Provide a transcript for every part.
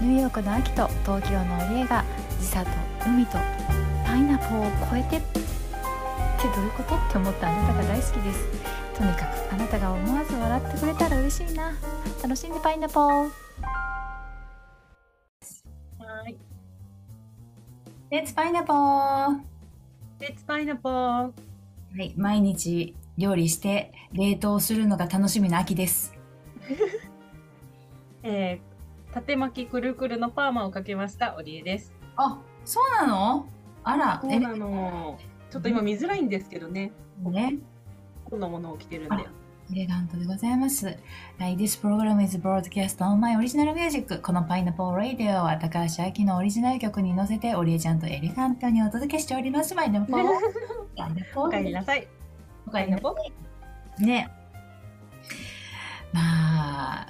ニューヨークの秋と東京の家が時差と海とパイナポーを超えてってどういうことって思ったあなたが大好きですとにかくあなたが思わず笑ってくれたら嬉しいな楽しんでパイナポーはい。レッツパイナポーはレッツパイナポー。い、毎日料理して冷凍するのが楽しみな秋です。えー、縦巻きくるくるのパーマをかけました、オリエです。あ、そうなの？あら、そうなの。ちょっと今見づらいんですけどね。えね、こんなものを着てるんで。エレガントでございます。はい、This program is broadcast on my original music. このパイナポーラディオは高橋明のオリジナル曲に乗せて、オリエちゃんとエレガントにお届けしております。パイナポー。パイナポお帰りー。なさい。おかえりなさいね。まあ、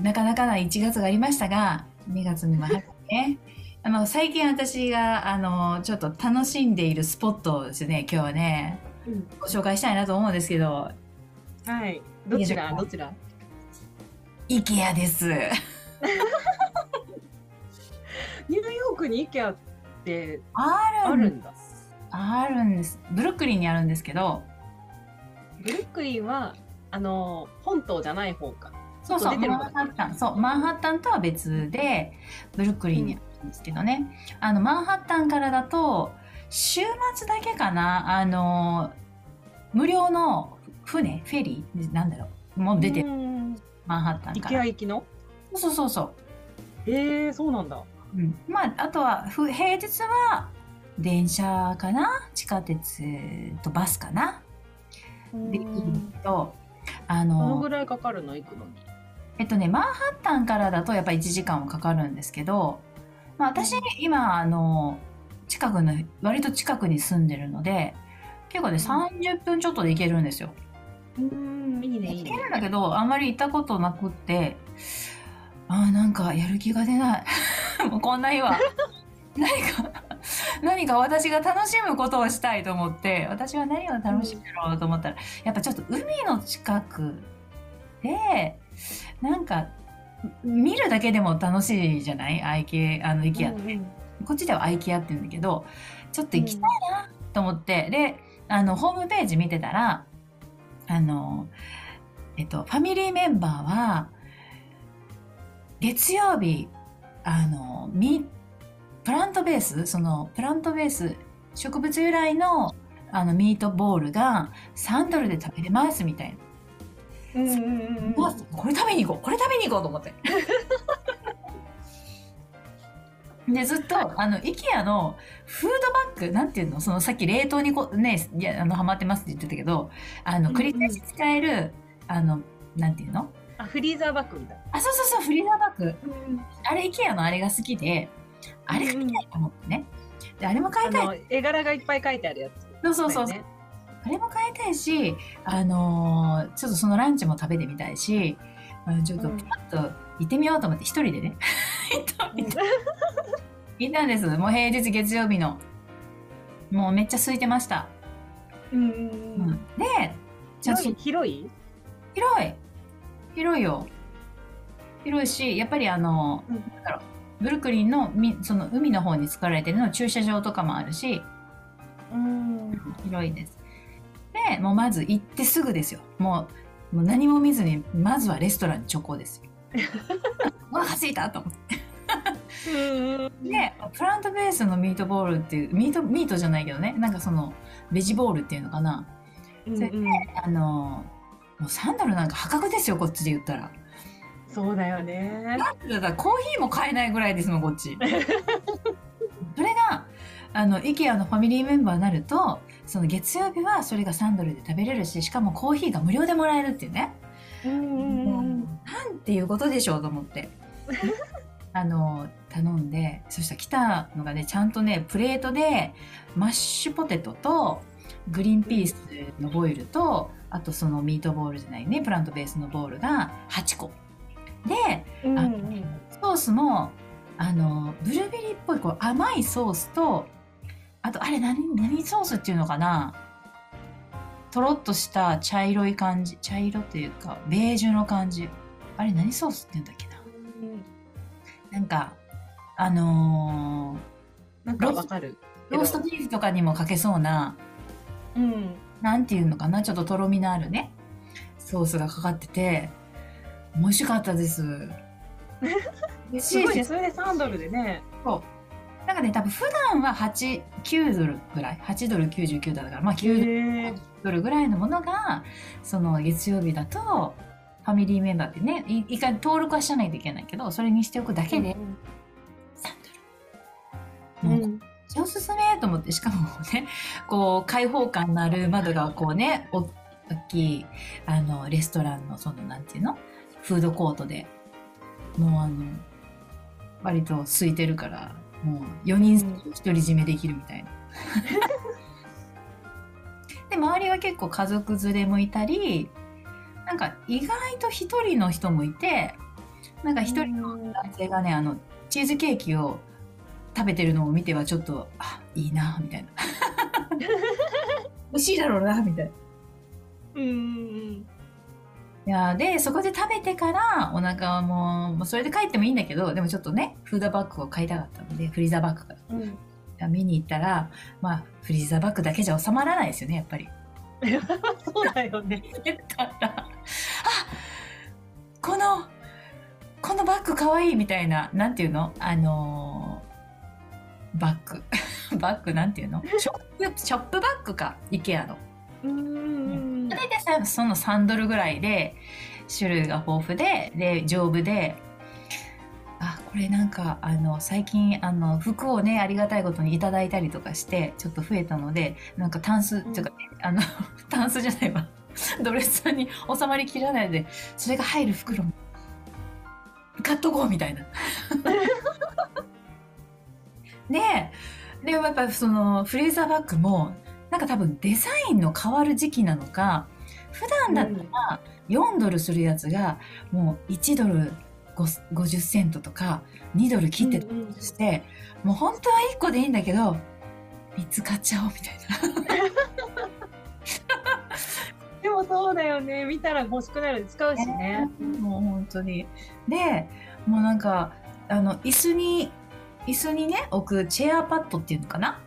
なかなかな1月がありましたが、2月にも入ってね。あの、最近私が、あの、ちょっと楽しんでいるスポットをですね、今日はね、うん。ご紹介したいなと思うんですけど、はい。どちら？どちら？IKEA です。ニューヨークに IKEA ってあるんあるんだ。あるんです。ブルックリンにあるんですけど、ブルックリンは、あの、本島じゃない方か。そうそう、マンハッタン、そう、マンハッタンとは別で、ブルックリンにあるんですけどね、あの、マンハッタンからだと、週末だけかな、あの、無料の船、フェリー、なんだろう、もう出てる、うん。マンハッタンから。行きの？そうそうそう。ええー、そうなんだ。うん、まあ、あとは、ふ平日は、電車かな？地下鉄とバスかな？できるんだけど、あどののぐ、らいかかるの？行くのに。えっとね、マンハッタンからだとやっぱ1時間はかかるんですけど、まあ、私、今、あの、近くの、割と近くに住んでるので、結構ね、30分ちょっとで行けるんですよ。うん、いいね、いいね行け。るんだけど、あんまり行ったことなくって、あーなんかやる気が出ない。もうこんな日は。何か、何か私が楽しむことをしたいと思って、私は何を楽しむだろうと思ったら、やっぱちょっと海の近くで、なんか、見るだけでも楽しいじゃない？愛系、あの、イケアって。うんこっちではアイケアって言うんだけど、ちょっと行きたいなと思って、で、あの、ホームページ見てたら、あの、えっと、ファミリーメンバーは、月曜日、あの、ミ、プラントベース、その、プラントベース、植物由来の、あの、ミートボールが3ドルで食べれますみたいな。うんうんうんこれ食べに行こうこれ食べに行こうと思って。で、ずっと、あの、イケアのフードバッグ、なんていうの？そのさっき冷凍にこね、いや、あの、ハマってますって言ってたけど、あの、繰り返し使える、あの、なんていうの？あ、フリーザーバッグみたいあ、そうそうそう、フリーザーバッグ。な。あれ、イケアのあれが好きで、あれ買いたいと思ってね。で、あれも買いたい。絵柄がいっぱい書いてあるやつ。そうそうそう。ねあれも買いたいし、あのーちょっとそのランチも食べてみたいし、うんちょっとうんピラッと行ってみようと思って一人でね、行った行ったんです。もう平日月曜日の。もうめっちゃ空いてました。うんうんで、ちょっと広い？広い広い広いよ。広いし、やっぱりあの、うんなんだろう、ブルックリンのみその海の方に作られてるの駐車場とかもあるし、うん。広いです。で、もうまず行ってすぐですよ。もう、もう何も見ずに、まずはレストランに直行ですよ。うわ、着いたと思って。で、プラントベースのミートボールっていう、ミート、ミートじゃないけどね、なんかその、ベジボールっていうのかな。うんそれであの、もう3ドルなんか破格ですよ、こっちで言ったら。そうだよね。だからコーヒーも買えないぐらいですもん、こっち。それが、あの、IKEA のファミリーメンバーになると、その月曜日はそれが3ドルで食べれるし、しかもコーヒーが無料でもらえるっていうね。うんうんうんなんていうことでしょうと思って。あの、頼んで、そしたら来たのがね、ちゃんとね、プレートで、マッシュポテトと、グリーンピースのボイルと、あとそのミートボールじゃないね、プラントベースのボールが8個。で、うんあうんソースも、あの、ブルーベリーっぽいこう甘いソースと、あと、あれ何、何ソースっていうのかな？とろっとした茶色い感じ。茶色っていうか、ベージュの感じ。あれ何ソースって言うんだっけな？なんか、あのなんかわかる。ーローストビーフとかにもかけそうな、うん。なんていうのかな、ちょっととろみのあるね、ソースがかかってて、美味しかったです。美味しいし。それで3ドルでね。そう。なんかね、多分普段は8、9ドルぐらい、8ドル99ドルだから、まあ9ドルぐらいのものが、その月曜日だと、ファミリーメンバーってね、い一回登録はしないといけないけど、それにしておくだけで3ドル。もう、ん。おすすめと思って、しかもね、こう、開放感のある窓がこうね、お大きい、あの、レストランの、その、なんていうの？フードコートで、もうあの、割と空いてるから、もう4人独り占めできるみたいな。で、周りは結構家族連れもいたり、なんか意外と一人の人もいて、なんか一人の男性がね、あの、チーズケーキを食べてるのを見てはちょっと、あ、いいな、みたいな。美味しいだろうな、みたいな。うんうんいやーで、そこで食べてから、お腹はもう、もうそれで帰ってもいいんだけど、でもちょっとね、フードバッグを買いたかったので、フリーザーバッグからうん。うん。見に行ったら、まあ、フリーザーバッグだけじゃ収まらないですよね、やっぱり。そうだよね。言ったら、あこの、このバッグかわいいみたいな、なんていうの？あのーバッグ。バッグなんていうの？ショップ、ショップバッグか、イケアの。うんうん大体さ、その3ドルぐらいで、種類が豊富で、で、丈夫で、あ、これなんか、あの、最近、あの、服をね、ありがたいことにいただいたりとかして、ちょっと増えたので、なんかタンス、うんっていうか、あの、タンスじゃないわ。ドレスさんに収まりきらないで、それが入る袋も買っとこうみたいな。で、で、やっぱそのフレーザーバッグも、なんか多分デザインの変わる時期なのか、普段だったら4ドルするやつがもう1ドル50セントとか2ドル切ってたうんうんとして、もう本当は1個でいいんだけど、3つ買っちゃおうみたいな。でもそうだよね。見たら欲しくなる。使うしね。もう本当に。で、もうなんか、あの、椅子に、椅子にね、置くチェアパッドっていうのかな？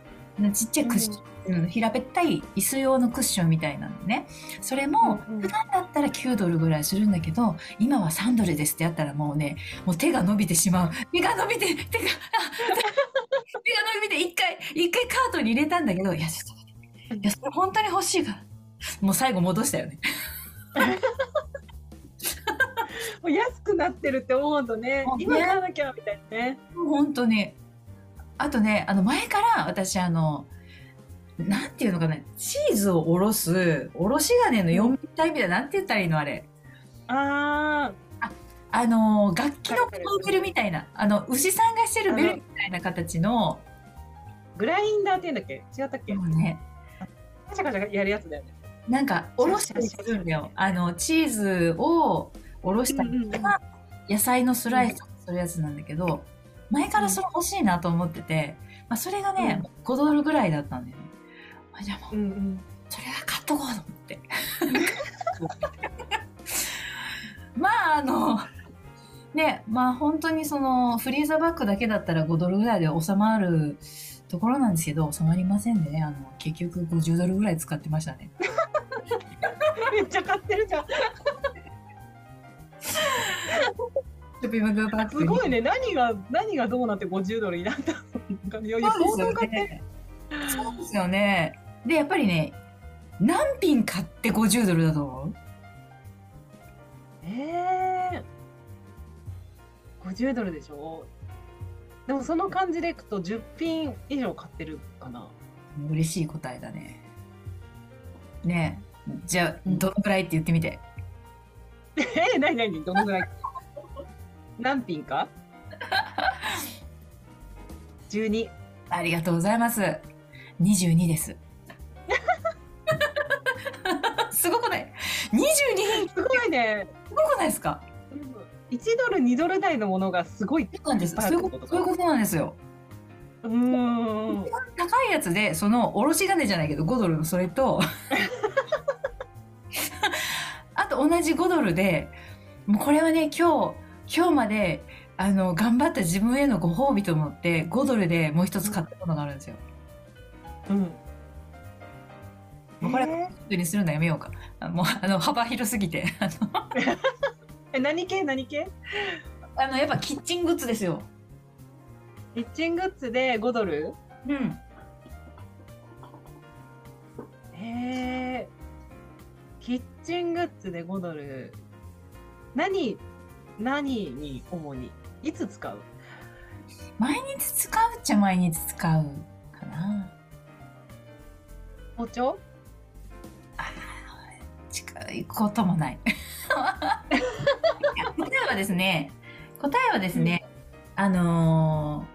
ちっちゃいクッション、うん平べったい椅子用のクッションみたいなのね。それも、普段だったら9ドルぐらいするんだけど、今は3ドルですってやったらもうね、もう手が伸びてしまう。手が伸びて、手が、あ 手が伸びて、一回、一回カートに入れたんだけど、いや、ちょっと。いや、それ本当に欲しいから。もう最後戻したよね。もう安くなってるって思うとねね今買わなきゃみたいなね。本当に。あとね、あの前から私あの、なんていうのかな、チーズをおろす、おろし金の4体みたいな、なんて言ったらいいのあれ。ああの、楽器のベルみたいな、あの、牛さんがしてるベルみたいな形の、ー、グラインダーって言うんだっけ？違ったっけ？もうね、カチャカチャやるやつだよね。なんか、おろしたりするんだよ。あの、チーズをおろしたりとか、野菜のスライスをするやつなんだけど、前からそれ欲しいなと思ってて、まあ、それがね、5ドルぐらいだったんだよね。あじゃあもううんうん。それは買っとこうと思って。まあ、あの、ね、まあ本当にそのフリーザーバッグだけだったら5ドルぐらいで収まるところなんですけど、収まりませんでね、あの、結局50ドルぐらい使ってましたね。めっちゃ買ってるじゃん。すごいね。何が、何がどうなって50ドルになったのいやいや、そうですよ。ね。でやっぱりね、何品買って50ドルだと思う？ええー。50ドルでしょ？でもその感じでいくと10品以上買ってるかな。嬉しい答えだね。ねえ。じゃあ、うんどのくらいって言ってみて。えー、何何？どのぐらい？何品か ?12。ありがとうございます。22です。すごくない ?22 品すごいね。すごくないですか？1ドル、2ドル台のものがすごい。そうなんです。そういうこととそういうことなんですよ。うーん。高いやつで、その、おろし金じゃないけど、5ドルのそれと、あと同じ5ドルで、もうこれはね、今日、今日まで、あの、頑張った自分へのご褒美と思って、5ドルでもう一つ買ったものがあるんですよ。うん。もうこれ、え普通にするのやめようか。あもう、あの、幅広すぎて。あの、ーえ、何系？何系？あのやっぱキッチングッズですよ。キッチングッズで5ドル？うん。へえ。キッチングッズで5ドル。何、何に主に？いつ使う？毎日使うっちゃ毎日使うかな。包丁？近いこともない。答えはですね、答えはですね、あのー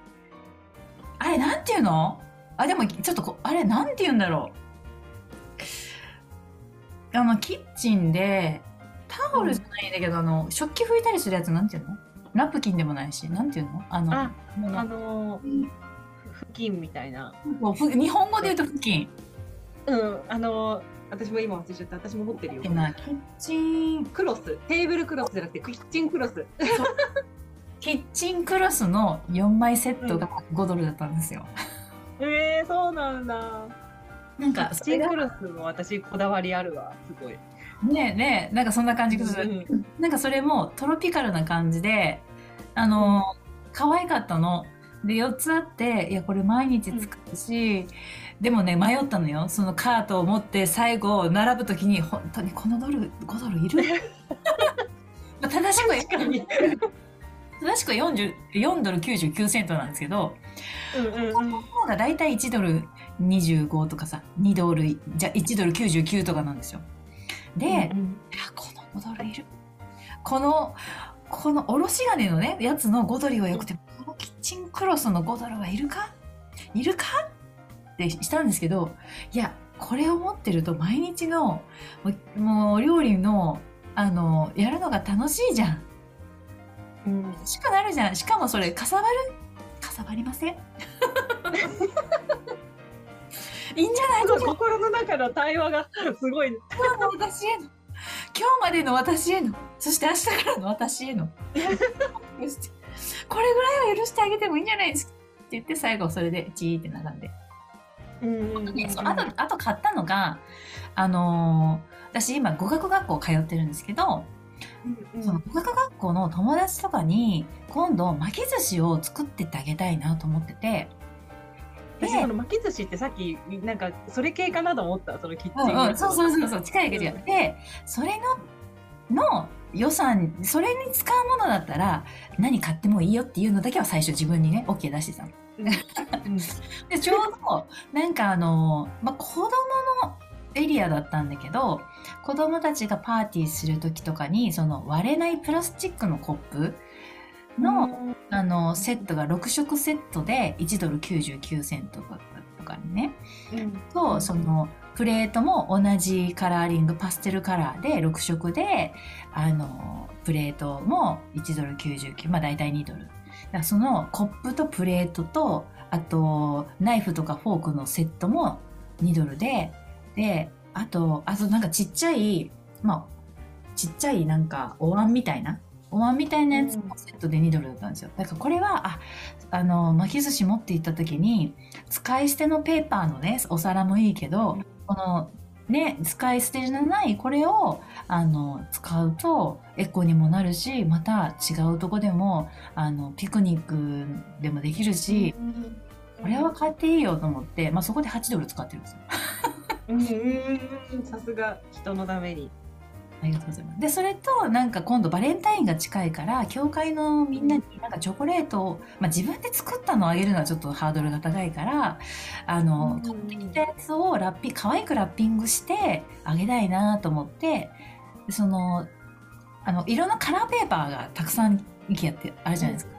あれなんていうの？あ、でもちょっとこ、あれなんて言うんだろう？あの、キッチンで、タオルじゃないんだけど、あの、食器拭いたりするやつなんていうの？ナプキンでもないし、なんていうの？あの、あ、あのー、ふ布巾みたいな。日本語で言うと布巾。うん、あのー、私も今忘れちゃった。私も持ってるよ。キッチン、クロス。テーブルクロスじゃなくて、キッチンクロス。キッチンクロスの4枚セットが5ドルだったんですよ。えー、そうなんだ。なんキッかそれがチンクロスも私こだわりあるわ。すごい。ねえねえなんかそんな感じがする、なんかそれもトロピカルな感じであの、可愛かったので4つあっていやこれ毎日使うし、でもね迷ったのよ。そのカートを持って最後並ぶ時に本当にこのドル5ドルいる？まあ正しくは。正しくは40 4ドル99セントなんですけどうんうんうん。方が大体1ドル25とかさ2ドルじゃ1ドル99とかなんですよ。で、うんいやこの5ドルいる。このこのおろし金のねやつの5ドルはよくてこのキッチンクロスの5ドルはいるか？いるか？ってしたんですけどいやこれを持ってると毎日のもう料理のあのやるのが楽しいじゃん。うん。楽しくなるじゃん。しかもそれかさばる？かさばりません？いいんじゃない？すごい心の中の対話がすごい。今日の私への。今日までの私への。そして明日からの私への。これぐらいは許してあげてもいいんじゃないですか？って言って最後それでチーって並んで、うんあとあと買ったのがあのー私今語学学校通ってるんですけど、うんその語学学校の友達とかに今度巻き寿司を作ってってあげたいなと思ってて。で私その巻き寿司ってさっきなんかそれ系かなと思ったそのキッチンうんうん、そうそううそうそう近いけど、でそれのの予算それに使うものだったら何買ってもいいよっていうのだけは最初自分にね OK 出してたの。ん。でちょうどなんかあの、まあ、子供のエリアだったんだけど子供たちがパーティーする時とかにその割れないプラスチックのコップの、あのセットが6色セットで1ドル99セントとかにね。うん。とそのプレートも同じカラーリングパステルカラーで6色であのプレートも1ドル99まあ大体2ドルそのコップとプレートとあとナイフとかフォークのセットも2ドルでであとあとなんかちっちゃいまあちっちゃいなんかお椀みたいなお椀みたいなやつもセットで2ドルだったんですよ。だからこれはああの巻き寿司持って行った時に使い捨てのペーパーのねお皿もいいけど、このね使い捨てじゃないこれをあの使うとエコにもなるしまた違うとこでもあのピクニックでもできるし、これは買っていいよと思って、まあ、そこで8ドル使ってるんですよ。うんうんうん。さすが。人のためにありがとうございます。で、それと、なんか今度バレンタインが近いから、教会のみんなになんかチョコレートを、まあ自分で作ったのをあげるのはちょっとハードルが高いから、あの、買ってきたやつをラッピ可愛くラッピングしてあげたいなと思って、でその、あの、色のカラーペーパーがたくさん IKEA ってあるじゃないですか。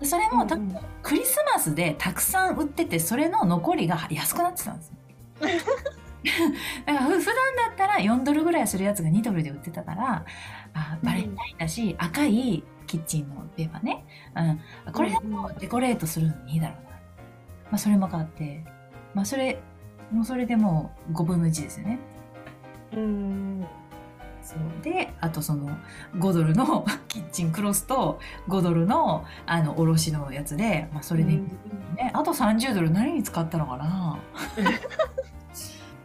でそれも多分クリスマスでたくさん売ってて、それの残りが安くなってたんですよ。だからふ普段だったら4ドルぐらいするやつが2ドルで売ってたから、あバレンタインだし、赤いキッチンのペーパーね。うん、これだとデコレートするのにいいだろうな。まあそれも買って、まあそれ、もうそれでもう5分の1ですよね。うん。そう。であとその5ドルの キッチンクロスと5ドルのあのおろしのやつで、まあ、それで、ね。あと30ドル何に使ったのかな？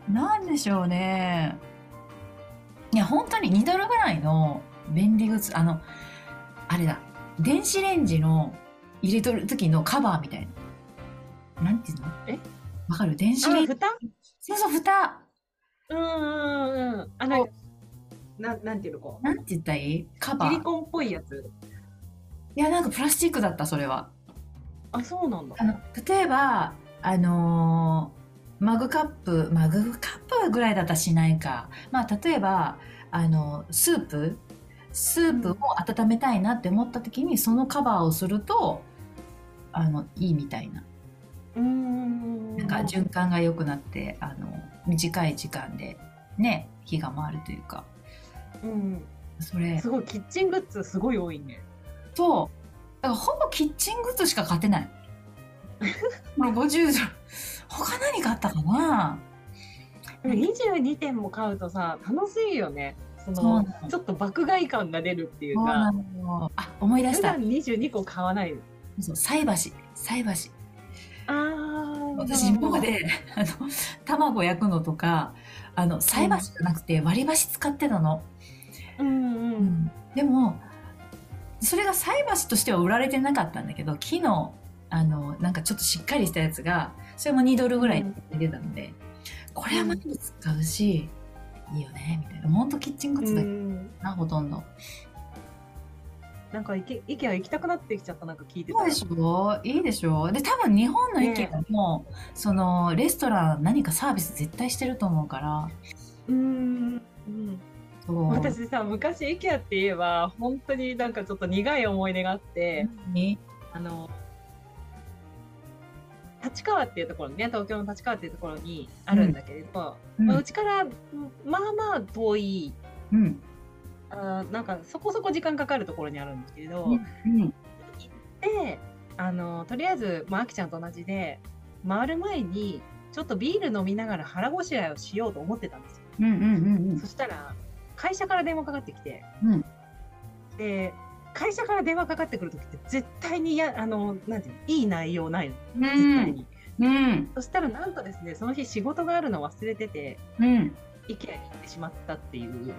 なんでしょうね。いや本当に2ドルぐらいの便利グッズあのあれだ。電子レンジの入れとる時のカバーみたいな。なんていうの？え？わかる？電子あレンジ。蓋？そうそう蓋。うんうんうんあのななんていうのこう？なんて言ったらいい？カバー。シリコンっぽいやつ。いやなんかプラスチックだったそれは。あそうなんだ。あの例えばあのーマグカップマグカップぐらいだったらしないか。まあ例えばあのスープ？スープを温めたいなって思った時にそのカバーをするとあのいいみたいな。うーん。なんか循環が良くなってあの短い時間でね火が回るというか。うん。それ。すごいキッチングッズすごい多いね。とだからほぼキッチングッズしか買ってない もう50ドル他何買ったかな？でも22点も買うとさ楽しいよね。そのちょっと爆買い感が出るっていうか。の。あ思い出した。普段22個買わないそう菜箸。菜箸。あー私今まであの卵焼くのとかあの菜箸じゃなくて割り箸使ってたの、うんうんでもそれが菜箸としては売られてなかったんだけど木のあのなんかちょっとしっかりしたやつがそれも2ドルぐらいで出たので、これは毎日使うし、いいよねみたいな。ほんとキッチングッズだけうん。ほとんど。なんかイケイケア行きたくなってきちゃったなんか聞いてたらそうでしょ？いいでしょ？で多分日本の駅も、そのレストラン何かサービス絶対してると思うから。うん。うん。私さ昔イケアって言えば本当になんかちょっと苦い思い出があって、にあの立川っていうところにね東京の立川っていうところにあるんだけれど、うん。まあ、うちからまあまあ遠いうん。あーなんかそこそこ時間かかるところにあるんですけれど、うん。であのとりあえず、まあ、あきちゃんと同じで回る前にちょっとビール飲みながら腹ごしらえをしようと思ってたんですよ。うんうんうん。そしたら会社から電話かかってきて、うん。で会社から電話かかってくる時って絶対にやあのなんていうのいい内容ないの。うん。絶対に、うん。そしたらなんとですねその日仕事があるの忘れててうん。IKEA に行ってしまったっていう。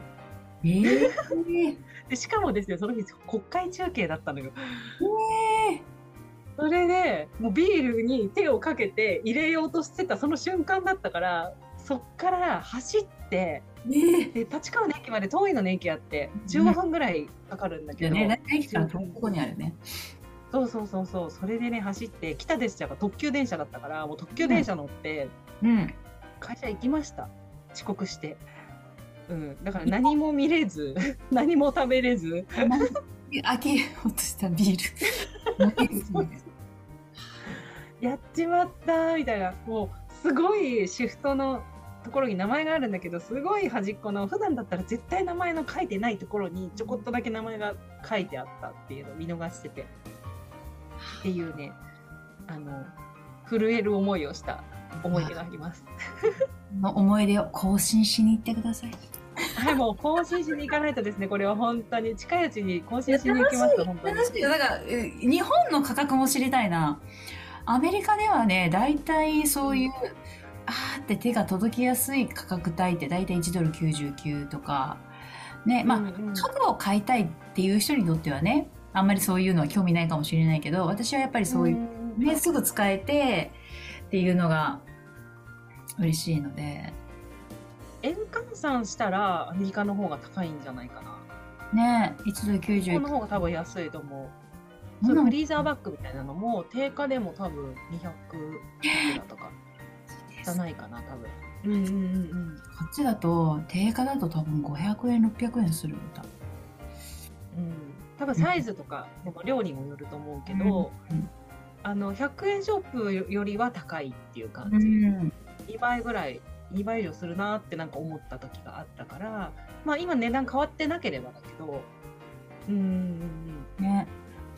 えー、でしかもですねその日国会中継だったのよ。えそれでもうビールに手をかけて入れようとしてたその瞬間だったからそっから走ってー、え。で立川の駅まで遠いのね駅あって。15分ぐらいかかるんだけど、ー、ね、駅から遠いとこにあるね。そうそうそうそう。それでね走って来た列車が特急電車だったからもう特急電車乗ってうん。会社行きました。遅刻して。うん、だから何も見れず 何も食べれず。開けようとしたビール。やっちまったみたいな。もうすごいシフトのところに名前があるんだけどすごい端っこの普段だったら絶対名前の書いてないところにちょこっとだけ名前が書いてあったっていうのを見逃しててっていうねあの震える思いをした思い出があります。の思い出を更新しに行ってください。はい、もう更新しに行かないとですね、これは本当に近いうちに更新しに行きます、本当に。楽しいよ。だから、え日本の価格も知りたいな。アメリカではね、大体そういう、あーって手が届きやすい価格帯って大体1ドル99とか、ね、まあ、うんうん家具を買いたいっていう人にとってはね、あんまりそういうのは興味ないかもしれないけど、私はやっぱりそういう、んね、すぐ使えてっていうのが嬉しいので、円換算したらアメリカの方が高いんじゃないかな。ね、1ドルこの99。方が多分安いと思う。うんそのフリーザーバッグみたいなのも定価でも多分200いくらとかじゃないかな、多分。うんうんうんうん。こっちだと、定価だと多分500円、600円するよ、多分。うん、多分サイズとかでも量にもよると思うけど、うんあの100円ショップよりは高いっていう感うじ。ん。2倍ぐらい2倍以上するなってなんか思った時があったからまあ今値段変わってなければだけどうんうんね。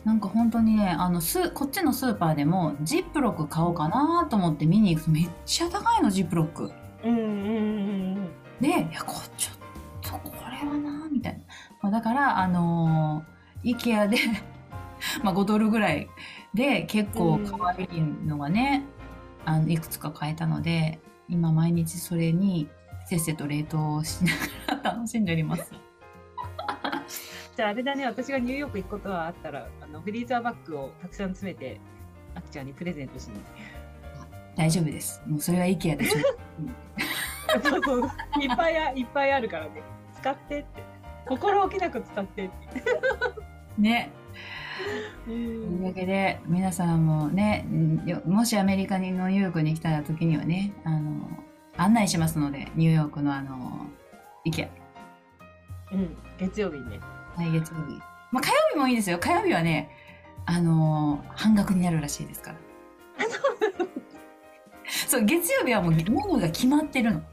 なんか本当にね、あの、スこっちのスーパーでも、ジップロック買おうかなと思って見に行くとめっちゃ高いの、ジップロック。うんうんうんうんうんで、いや、こちょっとこれれはなみたいな。まあ、だから、あのー、IKEA で、まあ5ドルぐらいで結構可愛いのがね、あの、いくつか買えたので、今毎日それにせっせと冷凍しながら楽しんでおります。じゃああれだね、私がニューヨーク行くことがあったら、あのフリーザーバッグをたくさん詰めて、あきちゃんにプレゼントしに。大丈夫です。もうそれは IKEA でしょ。そうそういっぱいあいっぱいあるからね。使ってって。心置きなく使ってって。ね。うというわけで、皆さんもね、もしアメリカにのニューヨークに来た時にはね、あの、案内しますので、ニューヨークのあの、IKEA。うん、月曜日にね。来月曜日。まあ、火曜日もいいですよ。火曜日はね、あのー半額になるらしいですから。そう、月曜日はもうメニューが決まってるの。ま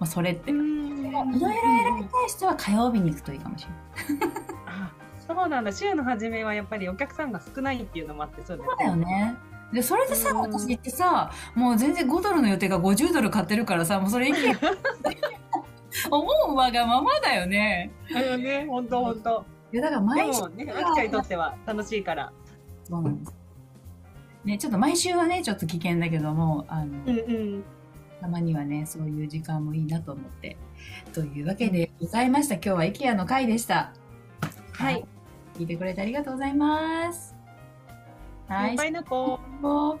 あ、それって。いろいんろ選びたい人は火曜日に行くといいかもしれない。あそうなんだ。週の初めはやっぱりお客さんが少ないっていうのもあって、そうだそうだよね。で、それでさ、うん私行ってさ、もう全然5ドルの予定が50ドル買ってるからさ、もうそれ行け 思うわがままだよね。だよね、本当本当。いや、だからで毎週、もね、あきちゃんにとっては楽しいから。そうなんです。ね、ちょっと毎週はね、ちょっと危険だけども、あの、うんうん。たまにはね、そういう時間もいいなと思って。というわけでございました。今日は IKEA の回でした。はい。聞いてくれてありがとうございます。はい。パイナポー。もう